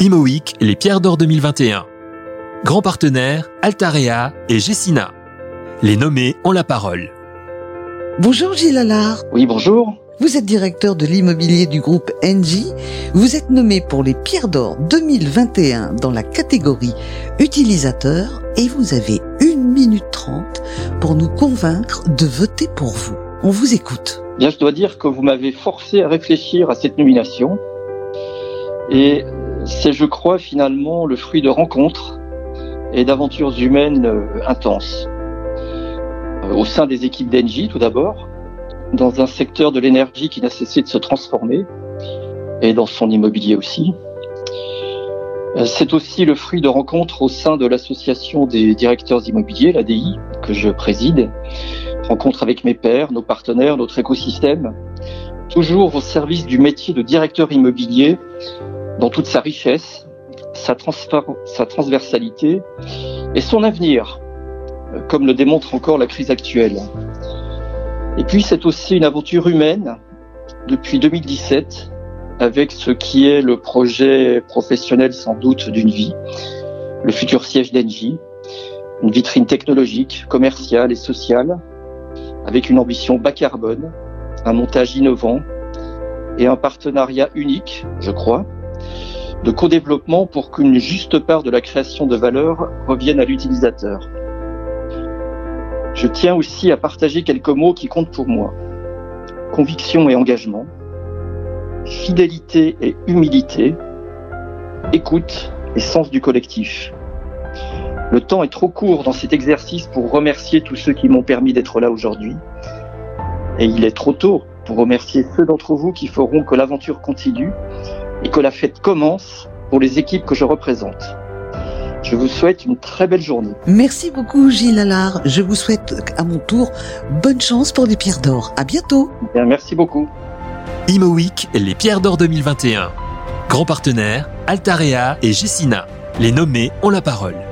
Imo Week, les pierres d'or 2021. Grand partenaire, Altarea et Gessina. Les nommés ont la parole. Bonjour Gilles Allard. Oui, bonjour. Vous êtes directeur de l'immobilier du groupe Engie. Vous êtes nommé pour les pierres d'or 2021 dans la catégorie utilisateur et vous avez une minute trente pour nous convaincre de voter pour vous. On vous écoute. Bien, je dois dire que vous m'avez forcé à réfléchir à cette nomination. Et c'est, je crois, finalement le fruit de rencontres et d'aventures humaines euh, intenses. Euh, au sein des équipes d'Engie, tout d'abord, dans un secteur de l'énergie qui n'a cessé de se transformer, et dans son immobilier aussi. Euh, C'est aussi le fruit de rencontres au sein de l'association des directeurs immobiliers, l'ADI, que je préside. Rencontres avec mes pairs, nos partenaires, notre écosystème, toujours au service du métier de directeur immobilier dans toute sa richesse, sa, transversalité et son avenir, comme le démontre encore la crise actuelle. Et puis c'est aussi une aventure humaine depuis 2017 avec ce qui est le projet professionnel sans doute d'une vie, le futur siège d'Engie, une vitrine technologique, commerciale et sociale, avec une ambition bas carbone, un montage innovant et un partenariat unique, je crois, de co-développement pour qu'une juste part de la création de valeur revienne à l'utilisateur. Je tiens aussi à partager quelques mots qui comptent pour moi. Conviction et engagement, fidélité et humilité, écoute et sens du collectif. Le temps est trop court dans cet exercice pour remercier tous ceux qui m'ont permis d'être là aujourd'hui. Et il est trop tôt pour remercier ceux d'entre vous qui feront que l'aventure continue et que la fête commence pour les équipes que je représente. Je vous souhaite une très belle journée. Merci beaucoup Gilles Allard. Je vous souhaite à mon tour bonne chance pour les pierres d'or. À bientôt. Bien, merci beaucoup. Imo Week, les pierres d'or 2021. Grand partenaire, Altarea et Gessina. Les nommés ont la parole.